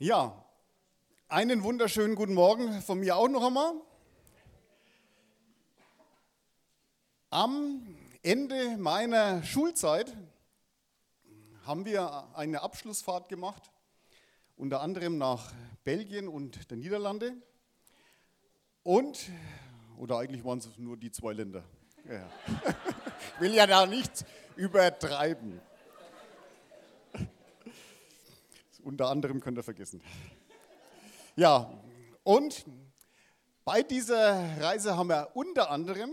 Ja, einen wunderschönen guten Morgen von mir auch noch einmal. Am Ende meiner Schulzeit haben wir eine Abschlussfahrt gemacht, unter anderem nach Belgien und der Niederlande. Und, oder eigentlich waren es nur die zwei Länder. Ja. Ich will ja da nichts übertreiben. Unter anderem könnt ihr vergessen. Ja, und bei dieser Reise haben wir unter anderem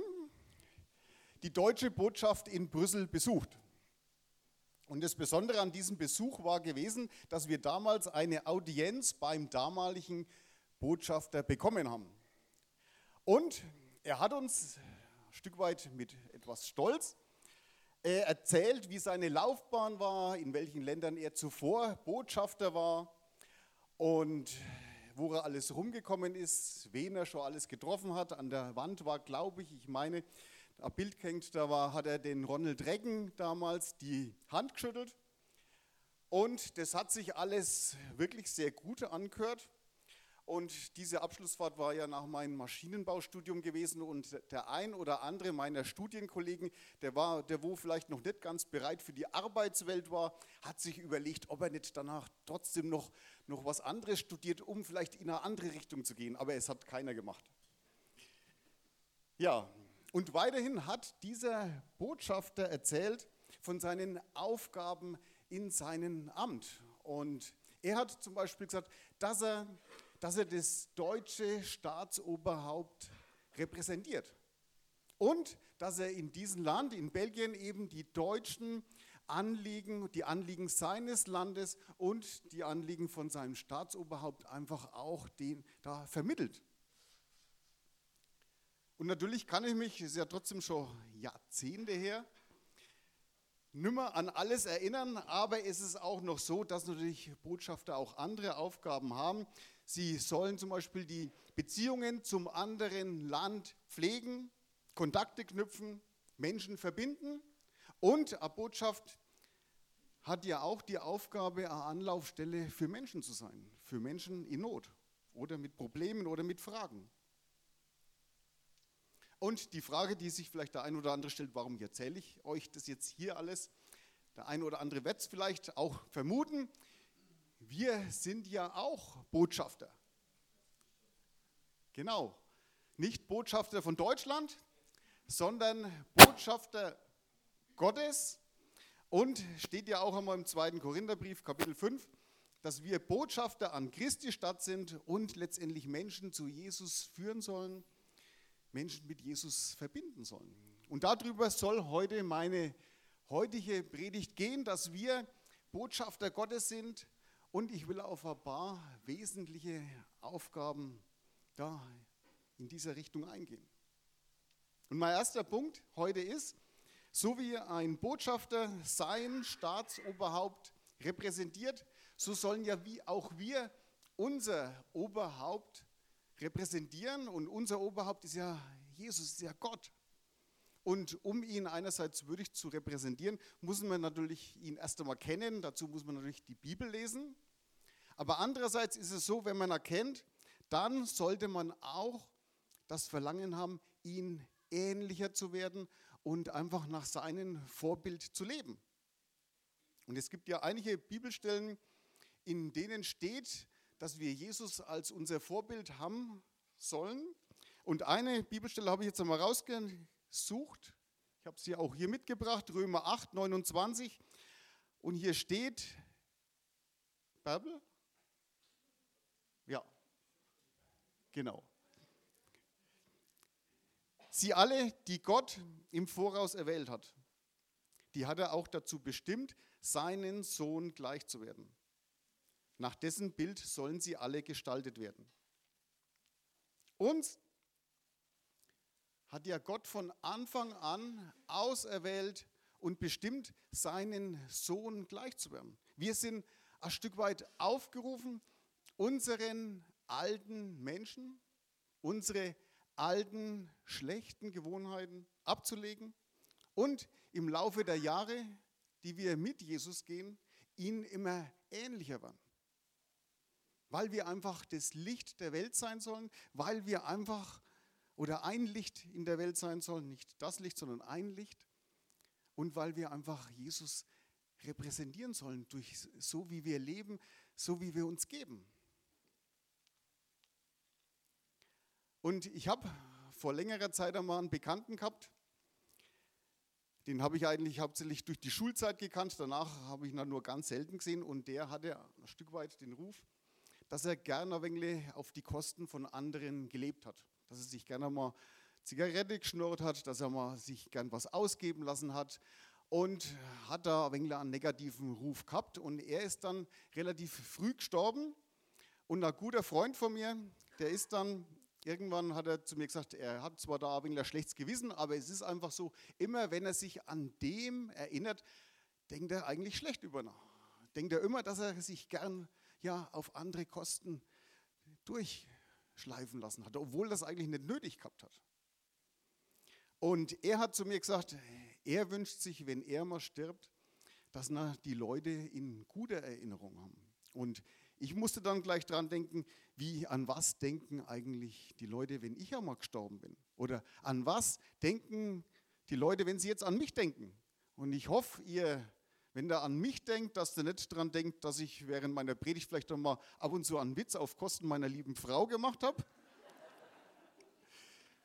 die deutsche Botschaft in Brüssel besucht. Und das Besondere an diesem Besuch war gewesen, dass wir damals eine Audienz beim damaligen Botschafter bekommen haben. Und er hat uns ein Stück weit mit etwas Stolz er erzählt, wie seine Laufbahn war, in welchen Ländern er zuvor Botschafter war und wo er alles rumgekommen ist, wen er schon alles getroffen hat. An der Wand war, glaube ich, ich meine, ein Bild hängt, da war, hat er den Ronald Reagan damals die Hand geschüttelt. Und das hat sich alles wirklich sehr gut angehört. Und diese Abschlussfahrt war ja nach meinem Maschinenbaustudium gewesen und der ein oder andere meiner Studienkollegen, der war, der wo vielleicht noch nicht ganz bereit für die Arbeitswelt war, hat sich überlegt, ob er nicht danach trotzdem noch, noch was anderes studiert, um vielleicht in eine andere Richtung zu gehen. Aber es hat keiner gemacht. Ja, und weiterhin hat dieser Botschafter erzählt von seinen Aufgaben in seinem Amt. Und er hat zum Beispiel gesagt, dass er dass er das deutsche Staatsoberhaupt repräsentiert. Und dass er in diesem Land, in Belgien, eben die deutschen Anliegen, die Anliegen seines Landes und die Anliegen von seinem Staatsoberhaupt einfach auch den, da vermittelt. Und natürlich kann ich mich, ist ja trotzdem schon Jahrzehnte her, nimmer an alles erinnern, aber es ist auch noch so, dass natürlich Botschafter auch andere Aufgaben haben. Sie sollen zum Beispiel die Beziehungen zum anderen Land pflegen, Kontakte knüpfen, Menschen verbinden. Und eine Botschaft hat ja auch die Aufgabe, eine Anlaufstelle für Menschen zu sein, für Menschen in Not oder mit Problemen oder mit Fragen. Und die Frage, die sich vielleicht der ein oder andere stellt, warum erzähle ich euch das jetzt hier alles? Der eine oder andere wird es vielleicht auch vermuten wir sind ja auch Botschafter. Genau. Nicht Botschafter von Deutschland, sondern Botschafter Gottes. Und steht ja auch einmal im zweiten Korintherbrief, Kapitel 5, dass wir Botschafter an Christi Stadt sind und letztendlich Menschen zu Jesus führen sollen, Menschen mit Jesus verbinden sollen. Und darüber soll heute meine heutige Predigt gehen, dass wir Botschafter Gottes sind, und ich will auf ein paar wesentliche Aufgaben da in dieser Richtung eingehen. Und mein erster Punkt heute ist, so wie ein Botschafter sein Staatsoberhaupt repräsentiert, so sollen ja wie auch wir unser Oberhaupt repräsentieren. Und unser Oberhaupt ist ja Jesus, ist ja Gott. Und um ihn einerseits würdig zu repräsentieren, muss man natürlich ihn erst einmal kennen. Dazu muss man natürlich die Bibel lesen. Aber andererseits ist es so, wenn man erkennt, dann sollte man auch das Verlangen haben, ihn ähnlicher zu werden und einfach nach seinem Vorbild zu leben. Und es gibt ja einige Bibelstellen, in denen steht, dass wir Jesus als unser Vorbild haben sollen. Und eine Bibelstelle habe ich jetzt einmal rausgesucht. Ich habe sie auch hier mitgebracht, Römer 8, 29. Und hier steht, Bibel, ja, genau. Sie alle, die Gott im Voraus erwählt hat, die hat er auch dazu bestimmt, seinen Sohn gleich zu werden. Nach dessen Bild sollen sie alle gestaltet werden. Uns hat ja Gott von Anfang an auserwählt und bestimmt, seinen Sohn gleich zu werden. Wir sind ein Stück weit aufgerufen, unseren alten Menschen, unsere alten schlechten Gewohnheiten abzulegen und im Laufe der Jahre, die wir mit Jesus gehen, ihn immer ähnlicher werden. weil wir einfach das Licht der Welt sein sollen, weil wir einfach oder ein Licht in der Welt sein sollen, nicht das Licht, sondern ein Licht und weil wir einfach Jesus repräsentieren sollen durch so wie wir leben, so wie wir uns geben. Und ich habe vor längerer Zeit einmal einen Bekannten gehabt, den habe ich eigentlich hauptsächlich durch die Schulzeit gekannt, danach habe ich ihn nur ganz selten gesehen und der hatte ein Stück weit den Ruf, dass er gerne auf die Kosten von anderen gelebt hat. Dass er sich gerne mal Zigarette geschnurrt hat, dass er mal sich gern was ausgeben lassen hat und hat da ein wenig einen negativen Ruf gehabt. Und er ist dann relativ früh gestorben und ein guter Freund von mir, der ist dann Irgendwann hat er zu mir gesagt, er hat zwar da ein ein schlechtes Gewissen, aber es ist einfach so, immer wenn er sich an dem erinnert, denkt er eigentlich schlecht über nach. Denkt er immer, dass er sich gern ja, auf andere Kosten durchschleifen lassen hat, obwohl das eigentlich nicht nötig gehabt hat. Und er hat zu mir gesagt, er wünscht sich, wenn er mal stirbt, dass na, die Leute in guter Erinnerung haben. Und ich musste dann gleich dran denken, wie an was denken eigentlich die Leute, wenn ich einmal gestorben bin? Oder an was denken die Leute, wenn sie jetzt an mich denken? Und ich hoffe, ihr, wenn ihr an mich denkt, dass ihr nicht dran denkt, dass ich während meiner Predigt vielleicht einmal ab und zu einen Witz auf Kosten meiner lieben Frau gemacht habe.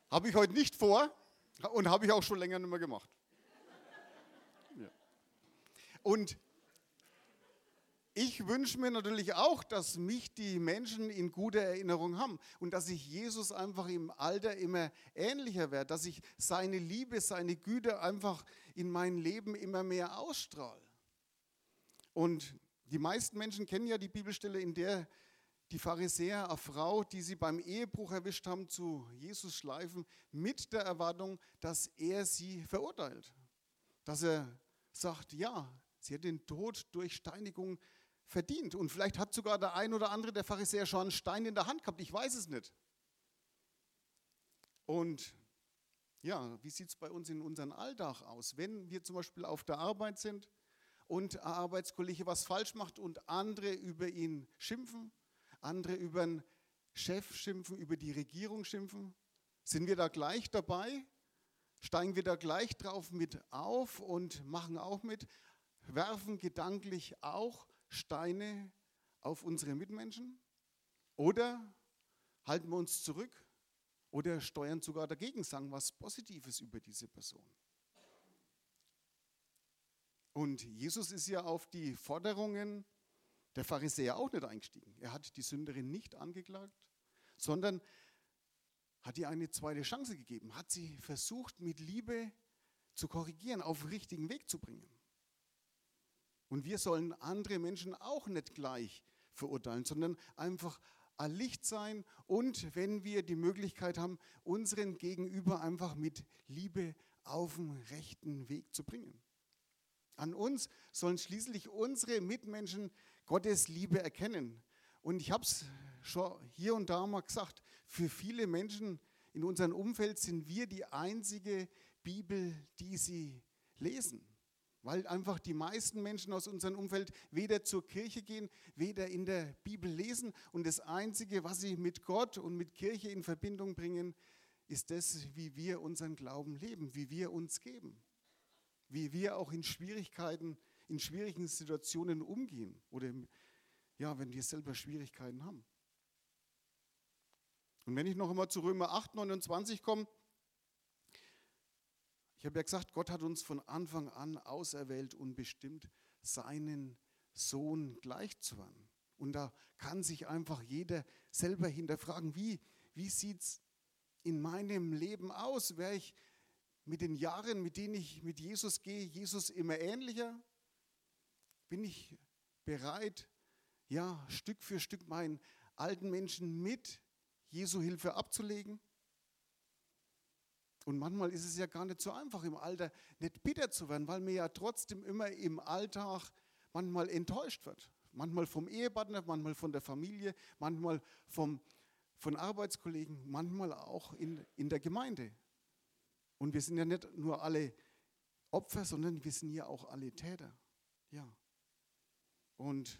habe ich heute nicht vor und habe ich auch schon länger nicht mehr gemacht. Ja. Und ich wünsche mir natürlich auch, dass mich die Menschen in guter Erinnerung haben und dass ich Jesus einfach im Alter immer ähnlicher werde, dass ich seine Liebe, seine Güte einfach in mein Leben immer mehr ausstrahle. Und die meisten Menschen kennen ja die Bibelstelle, in der die Pharisäer eine Frau, die sie beim Ehebruch erwischt haben, zu Jesus schleifen, mit der Erwartung, dass er sie verurteilt. Dass er sagt, ja, sie hat den Tod durch Steinigung verdient. Und vielleicht hat sogar der ein oder andere der Pharisäer schon einen Stein in der Hand gehabt, ich weiß es nicht. Und ja, wie sieht es bei uns in unserem Alltag aus? Wenn wir zum Beispiel auf der Arbeit sind und ein Arbeitskollege was falsch macht und andere über ihn schimpfen, andere über den Chef schimpfen, über die Regierung schimpfen, sind wir da gleich dabei? Steigen wir da gleich drauf mit auf und machen auch mit? Werfen gedanklich auch Steine auf unsere Mitmenschen? Oder halten wir uns zurück oder steuern sogar dagegen, sagen was Positives über diese Person? Und Jesus ist ja auf die Forderungen der Pharisäer auch nicht eingestiegen. Er hat die Sünderin nicht angeklagt, sondern hat ihr eine zweite Chance gegeben, hat sie versucht mit Liebe zu korrigieren, auf den richtigen Weg zu bringen. Und wir sollen andere Menschen auch nicht gleich verurteilen, sondern einfach ein Licht sein und wenn wir die Möglichkeit haben, unseren Gegenüber einfach mit Liebe auf den rechten Weg zu bringen. An uns sollen schließlich unsere Mitmenschen Gottes Liebe erkennen. Und ich habe es schon hier und da mal gesagt, für viele Menschen in unserem Umfeld sind wir die einzige Bibel, die sie lesen. Weil einfach die meisten Menschen aus unserem Umfeld weder zur Kirche gehen, weder in der Bibel lesen. Und das Einzige, was sie mit Gott und mit Kirche in Verbindung bringen, ist das, wie wir unseren Glauben leben, wie wir uns geben. Wie wir auch in Schwierigkeiten, in schwierigen Situationen umgehen. Oder ja, wenn wir selber Schwierigkeiten haben. Und wenn ich noch einmal zu Römer 8, 29 komme, ich habe ja gesagt, Gott hat uns von Anfang an auserwählt und bestimmt, seinen Sohn gleich zu werden. Und da kann sich einfach jeder selber hinterfragen, wie, wie sieht es in meinem Leben aus? Wäre ich mit den Jahren, mit denen ich mit Jesus gehe, Jesus immer ähnlicher? Bin ich bereit, ja, Stück für Stück meinen alten Menschen mit Jesu Hilfe abzulegen? Und manchmal ist es ja gar nicht so einfach im Alter nicht bitter zu werden, weil man ja trotzdem immer im Alltag manchmal enttäuscht wird. Manchmal vom Ehepartner, manchmal von der Familie, manchmal vom, von Arbeitskollegen, manchmal auch in, in der Gemeinde. Und wir sind ja nicht nur alle Opfer, sondern wir sind ja auch alle Täter. Ja. Und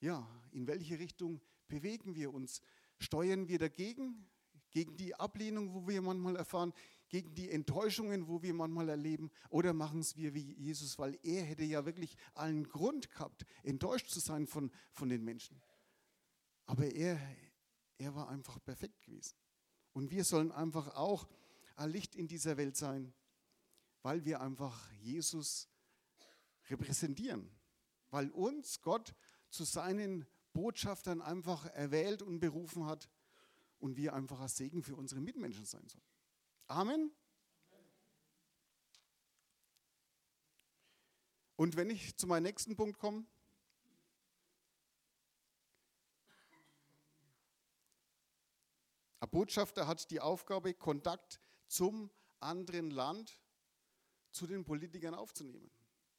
ja, in welche Richtung bewegen wir uns? Steuern wir dagegen? Gegen die Ablehnung, wo wir manchmal erfahren, gegen die Enttäuschungen, wo wir manchmal erleben, oder machen es wir wie Jesus, weil er hätte ja wirklich allen Grund gehabt, enttäuscht zu sein von, von den Menschen. Aber er, er war einfach perfekt gewesen. Und wir sollen einfach auch ein Licht in dieser Welt sein, weil wir einfach Jesus repräsentieren, weil uns Gott zu seinen Botschaftern einfach erwählt und berufen hat und wir einfach ein Segen für unsere Mitmenschen sein sollen. Amen. Und wenn ich zu meinem nächsten Punkt komme, ein Botschafter hat die Aufgabe, Kontakt zum anderen Land, zu den Politikern aufzunehmen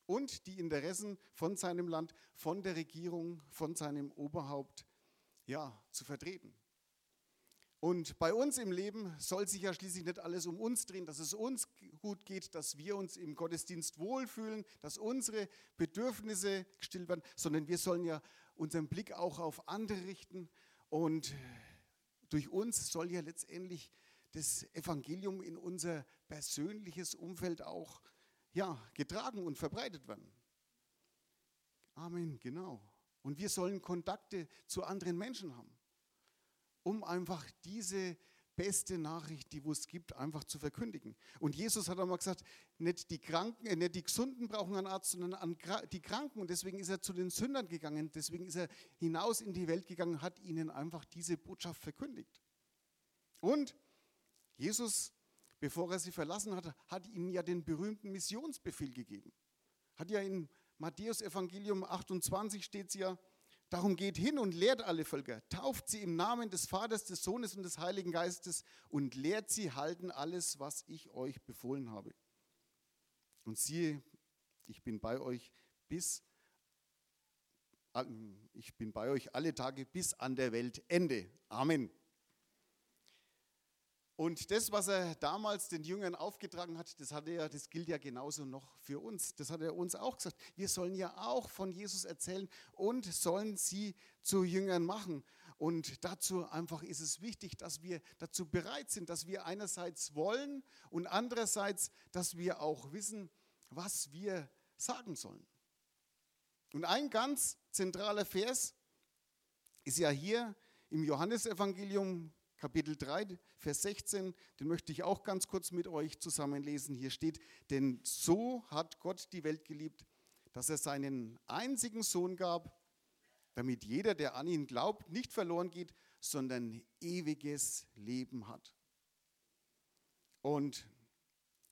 und die Interessen von seinem Land, von der Regierung, von seinem Oberhaupt ja, zu vertreten. Und bei uns im Leben soll sich ja schließlich nicht alles um uns drehen, dass es uns gut geht, dass wir uns im Gottesdienst wohlfühlen, dass unsere Bedürfnisse gestillt werden, sondern wir sollen ja unseren Blick auch auf andere richten. Und durch uns soll ja letztendlich das Evangelium in unser persönliches Umfeld auch ja, getragen und verbreitet werden. Amen, genau. Und wir sollen Kontakte zu anderen Menschen haben um einfach diese beste Nachricht, die es gibt, einfach zu verkündigen. Und Jesus hat einmal gesagt, nicht die Kranken, äh, nicht die Gesunden brauchen einen Arzt, sondern an die Kranken. Und deswegen ist er zu den Sündern gegangen. Deswegen ist er hinaus in die Welt gegangen, hat ihnen einfach diese Botschaft verkündigt. Und Jesus, bevor er sie verlassen hat, hat ihnen ja den berühmten Missionsbefehl gegeben. Hat ja in Matthäus Evangelium 28 steht es ja, Darum geht hin und lehrt alle Völker, tauft sie im Namen des Vaters, des Sohnes und des Heiligen Geistes und lehrt sie halten alles, was ich euch befohlen habe. Und siehe, ich bin bei euch bis ich bin bei euch alle Tage bis an der Weltende. Amen. Und das, was er damals den Jüngern aufgetragen hat, das, hat er, das gilt ja genauso noch für uns. Das hat er uns auch gesagt. Wir sollen ja auch von Jesus erzählen und sollen sie zu Jüngern machen. Und dazu einfach ist es wichtig, dass wir dazu bereit sind, dass wir einerseits wollen und andererseits, dass wir auch wissen, was wir sagen sollen. Und ein ganz zentraler Vers ist ja hier im Johannesevangelium Kapitel 3, Vers 16, den möchte ich auch ganz kurz mit euch zusammenlesen. Hier steht, denn so hat Gott die Welt geliebt, dass er seinen einzigen Sohn gab, damit jeder, der an ihn glaubt, nicht verloren geht, sondern ewiges Leben hat. Und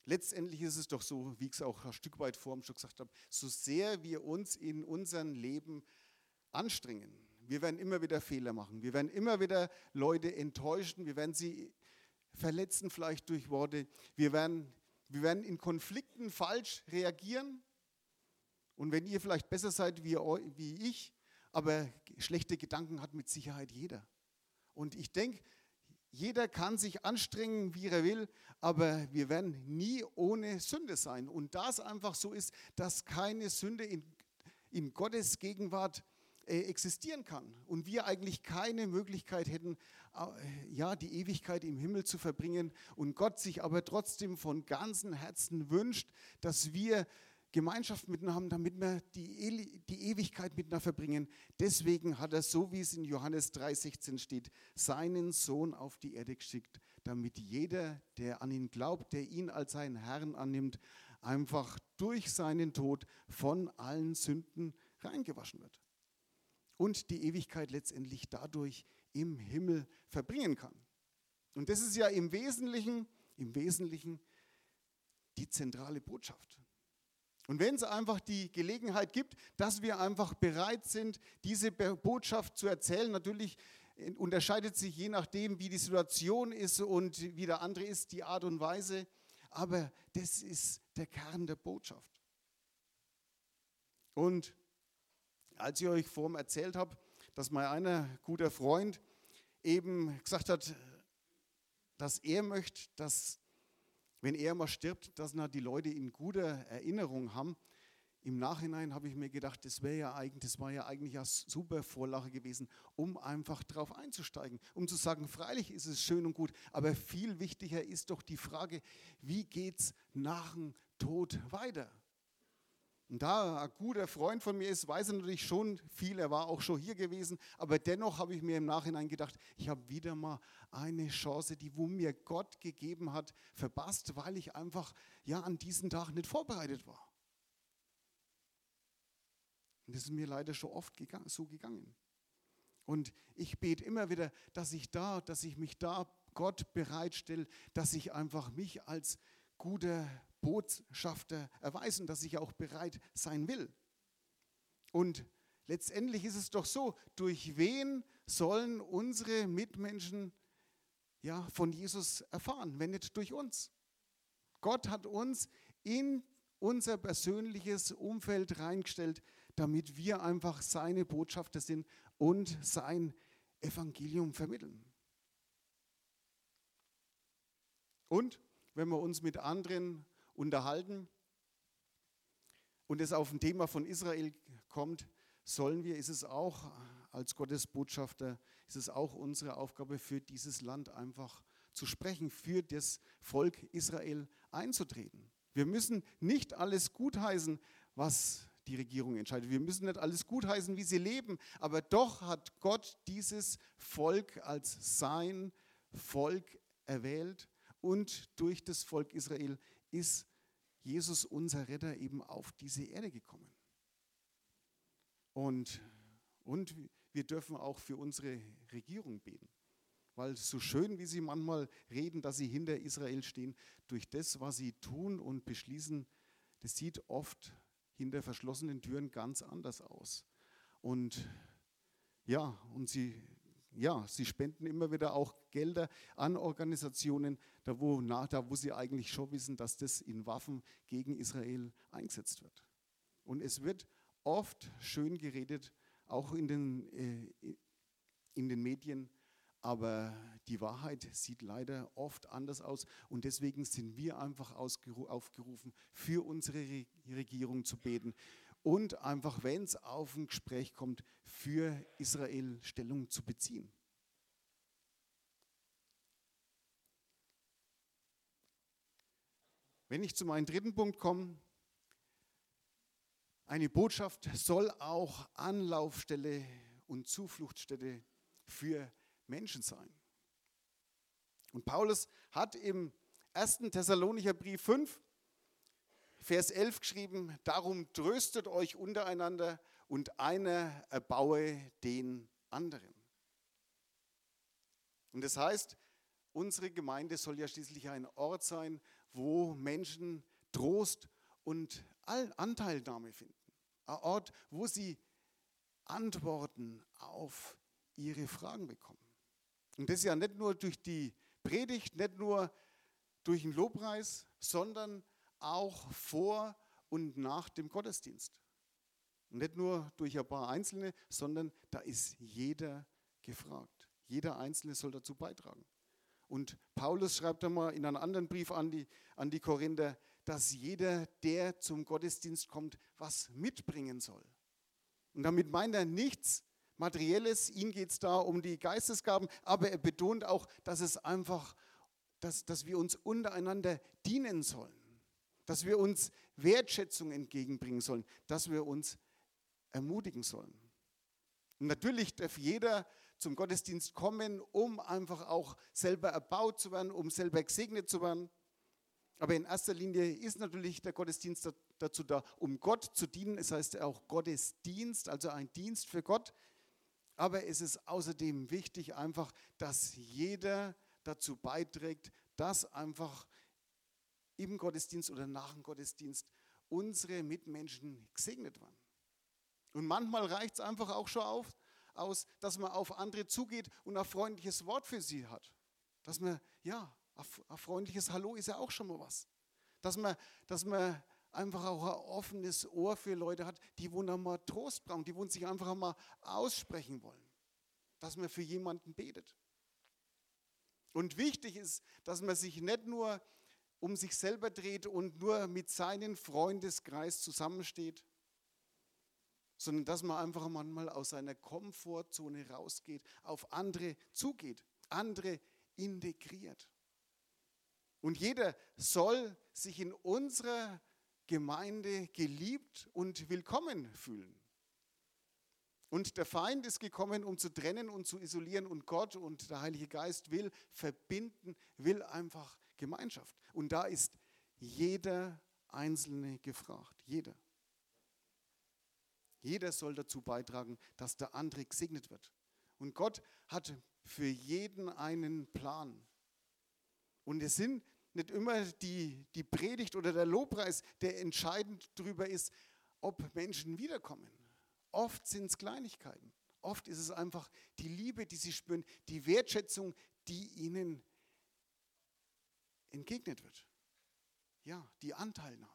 letztendlich ist es doch so, wie ich es auch ein Stück weit vor dem schon gesagt habe, so sehr wir uns in unserem Leben anstrengen, wir werden immer wieder Fehler machen. Wir werden immer wieder Leute enttäuschen. Wir werden sie verletzen, vielleicht durch Worte. Wir werden, wir werden in Konflikten falsch reagieren. Und wenn ihr vielleicht besser seid wie, wie ich, aber schlechte Gedanken hat mit Sicherheit jeder. Und ich denke, jeder kann sich anstrengen, wie er will, aber wir werden nie ohne Sünde sein. Und da es einfach so ist, dass keine Sünde in, in Gottes Gegenwart existieren kann und wir eigentlich keine Möglichkeit hätten, äh, ja, die Ewigkeit im Himmel zu verbringen und Gott sich aber trotzdem von ganzem Herzen wünscht, dass wir Gemeinschaft miteinander haben, damit wir die, die Ewigkeit miteinander verbringen. Deswegen hat er, so wie es in Johannes 3,16 steht, seinen Sohn auf die Erde geschickt, damit jeder, der an ihn glaubt, der ihn als seinen Herrn annimmt, einfach durch seinen Tod von allen Sünden reingewaschen wird und die Ewigkeit letztendlich dadurch im Himmel verbringen kann. Und das ist ja im Wesentlichen, im Wesentlichen die zentrale Botschaft. Und wenn es einfach die Gelegenheit gibt, dass wir einfach bereit sind, diese Botschaft zu erzählen, natürlich unterscheidet sich je nachdem, wie die Situation ist und wie der andere ist, die Art und Weise, aber das ist der Kern der Botschaft. Und als ich euch vorhin erzählt habe, dass mein einer guter Freund eben gesagt hat, dass er möchte, dass wenn er mal stirbt, dass die Leute in guter Erinnerung haben, im Nachhinein habe ich mir gedacht, das wäre ja eigentlich, das war ja eigentlich eine super Vorlage gewesen, um einfach drauf einzusteigen, um zu sagen, freilich ist es schön und gut, aber viel wichtiger ist doch die Frage, wie geht es nach dem Tod weiter? Und da ein guter Freund von mir ist, weiß er natürlich schon viel, er war auch schon hier gewesen, aber dennoch habe ich mir im Nachhinein gedacht, ich habe wieder mal eine Chance, die wo mir Gott gegeben hat, verpasst, weil ich einfach ja an diesen Tag nicht vorbereitet war. Und das ist mir leider schon oft so gegangen. Und ich bete immer wieder, dass ich da, dass ich mich da Gott bereitstelle, dass ich einfach mich als guter Botschafter erweisen, dass ich auch bereit sein will. Und letztendlich ist es doch so, durch wen sollen unsere Mitmenschen ja, von Jesus erfahren, wenn nicht durch uns? Gott hat uns in unser persönliches Umfeld reingestellt, damit wir einfach seine Botschafter sind und sein Evangelium vermitteln. Und wenn wir uns mit anderen unterhalten und es auf ein Thema von Israel kommt, sollen wir, ist es auch als Gottesbotschafter, ist es auch unsere Aufgabe für dieses Land einfach zu sprechen, für das Volk Israel einzutreten. Wir müssen nicht alles gutheißen, was die Regierung entscheidet. Wir müssen nicht alles gutheißen, wie sie leben, aber doch hat Gott dieses Volk als sein Volk erwählt und durch das Volk Israel ist Jesus, unser Retter, eben auf diese Erde gekommen. Und, und wir dürfen auch für unsere Regierung beten. Weil so schön, wie sie manchmal reden, dass sie hinter Israel stehen, durch das, was sie tun und beschließen, das sieht oft hinter verschlossenen Türen ganz anders aus. Und ja, und sie, ja, sie spenden immer wieder auch Gelder an Organisationen, da wo, na, da wo sie eigentlich schon wissen, dass das in Waffen gegen Israel eingesetzt wird. Und es wird oft schön geredet, auch in den, äh, in den Medien, aber die Wahrheit sieht leider oft anders aus und deswegen sind wir einfach aufgerufen, für unsere Regierung zu beten und einfach, wenn es auf ein Gespräch kommt, für Israel Stellung zu beziehen. Wenn ich zu meinem dritten Punkt komme, eine Botschaft soll auch Anlaufstelle und Zufluchtsstätte für Menschen sein. Und Paulus hat im 1. Thessalonicher Brief 5, Vers 11 geschrieben, darum tröstet euch untereinander und einer erbaue den anderen. Und das heißt, unsere Gemeinde soll ja schließlich ein Ort sein, wo Menschen Trost und Anteilnahme finden. Ein Ort, wo sie Antworten auf ihre Fragen bekommen. Und das ja nicht nur durch die Predigt, nicht nur durch den Lobpreis, sondern auch vor und nach dem Gottesdienst. Nicht nur durch ein paar Einzelne, sondern da ist jeder gefragt. Jeder Einzelne soll dazu beitragen. Und Paulus schreibt einmal in einem anderen Brief an die, an die Korinther, dass jeder, der zum Gottesdienst kommt, was mitbringen soll. Und damit meint er nichts Materielles, ihm geht es da um die Geistesgaben, aber er betont auch, dass es einfach, dass, dass wir uns untereinander dienen sollen, dass wir uns Wertschätzung entgegenbringen sollen, dass wir uns ermutigen sollen. Und natürlich darf jeder zum Gottesdienst kommen, um einfach auch selber erbaut zu werden, um selber gesegnet zu werden. Aber in erster Linie ist natürlich der Gottesdienst dazu da, um Gott zu dienen. Es heißt auch Gottesdienst, also ein Dienst für Gott. Aber es ist außerdem wichtig einfach, dass jeder dazu beiträgt, dass einfach im Gottesdienst oder nach dem Gottesdienst unsere Mitmenschen gesegnet werden. Und manchmal reicht es einfach auch schon auf, aus, dass man auf andere zugeht und ein freundliches Wort für sie hat. Dass man, ja, ein freundliches Hallo ist ja auch schon mal was. Dass man, dass man einfach auch ein offenes Ohr für Leute hat, die wo mal Trost brauchen, die wo sich einfach mal aussprechen wollen. Dass man für jemanden betet. Und wichtig ist, dass man sich nicht nur um sich selber dreht und nur mit seinem Freundeskreis zusammensteht, sondern dass man einfach manchmal aus seiner Komfortzone rausgeht, auf andere zugeht, andere integriert. Und jeder soll sich in unserer Gemeinde geliebt und willkommen fühlen. Und der Feind ist gekommen, um zu trennen und zu isolieren. Und Gott und der Heilige Geist will verbinden, will einfach Gemeinschaft. Und da ist jeder Einzelne gefragt. Jeder. Jeder soll dazu beitragen, dass der andere gesegnet wird. Und Gott hat für jeden einen Plan. Und es sind nicht immer die, die Predigt oder der Lobpreis, der entscheidend darüber ist, ob Menschen wiederkommen. Oft sind es Kleinigkeiten. Oft ist es einfach die Liebe, die sie spüren, die Wertschätzung, die ihnen entgegnet wird. Ja, die Anteilnahme.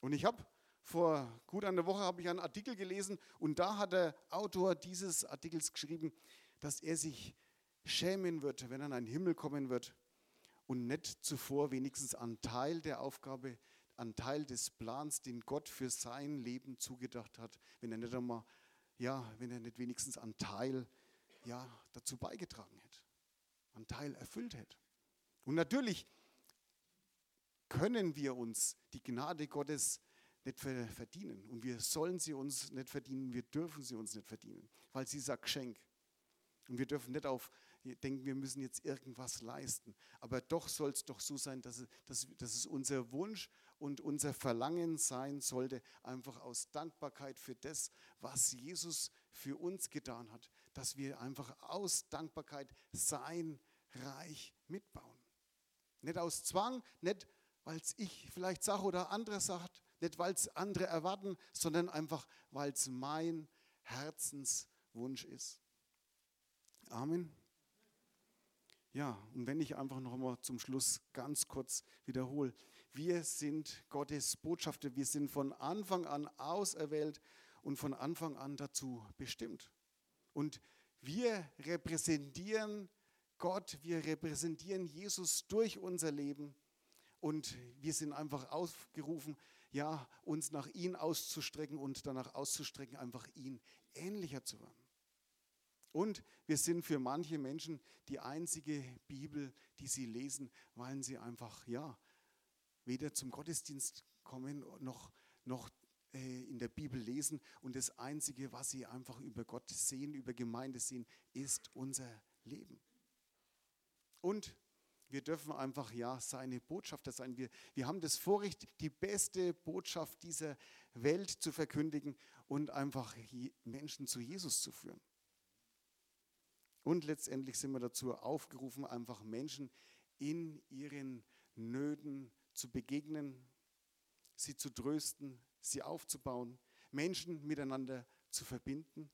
Und ich habe vor gut einer Woche habe ich einen Artikel gelesen und da hat der Autor dieses Artikels geschrieben, dass er sich schämen wird, wenn er in einen Himmel kommen wird und nicht zuvor wenigstens einen Teil der Aufgabe, einen Teil des Plans, den Gott für sein Leben zugedacht hat, wenn er nicht einmal, ja, wenn er nicht wenigstens einen Teil ja, dazu beigetragen hätte, einen Teil erfüllt hätte. Und natürlich können wir uns die Gnade Gottes nicht verdienen und wir sollen sie uns nicht verdienen, wir dürfen sie uns nicht verdienen, weil sie ist ein Geschenk. Und wir dürfen nicht auf denken, wir müssen jetzt irgendwas leisten. Aber doch soll es doch so sein, dass dass, dass es unser Wunsch und unser Verlangen sein sollte, einfach aus Dankbarkeit für das, was Jesus für uns getan hat, dass wir einfach aus Dankbarkeit sein Reich mitbauen. Nicht aus Zwang, nicht weil es ich vielleicht sage oder andere sagt, nicht weil es andere erwarten, sondern einfach weil es mein Herzenswunsch ist. Amen. Ja, und wenn ich einfach noch mal zum Schluss ganz kurz wiederhole, wir sind Gottes Botschafter, wir sind von Anfang an auserwählt und von Anfang an dazu bestimmt. Und wir repräsentieren Gott, wir repräsentieren Jesus durch unser Leben und wir sind einfach aufgerufen, ja, uns nach ihm auszustrecken und danach auszustrecken, einfach ihn ähnlicher zu werden. Und wir sind für manche Menschen die einzige Bibel, die sie lesen, weil sie einfach, ja, weder zum Gottesdienst kommen noch, noch äh, in der Bibel lesen. Und das Einzige, was sie einfach über Gott sehen, über Gemeinde sehen, ist unser Leben. Und wir dürfen einfach, ja, seine Botschafter sein. Wir, wir haben das Vorrecht, die beste Botschaft dieser Welt zu verkündigen und einfach Menschen zu Jesus zu führen. Und letztendlich sind wir dazu aufgerufen, einfach Menschen in ihren Nöten zu begegnen, sie zu trösten, sie aufzubauen, Menschen miteinander zu verbinden.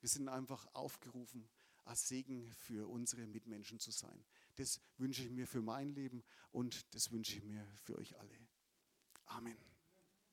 Wir sind einfach aufgerufen, als Segen für unsere Mitmenschen zu sein. Das wünsche ich mir für mein Leben und das wünsche ich mir für euch alle. Amen.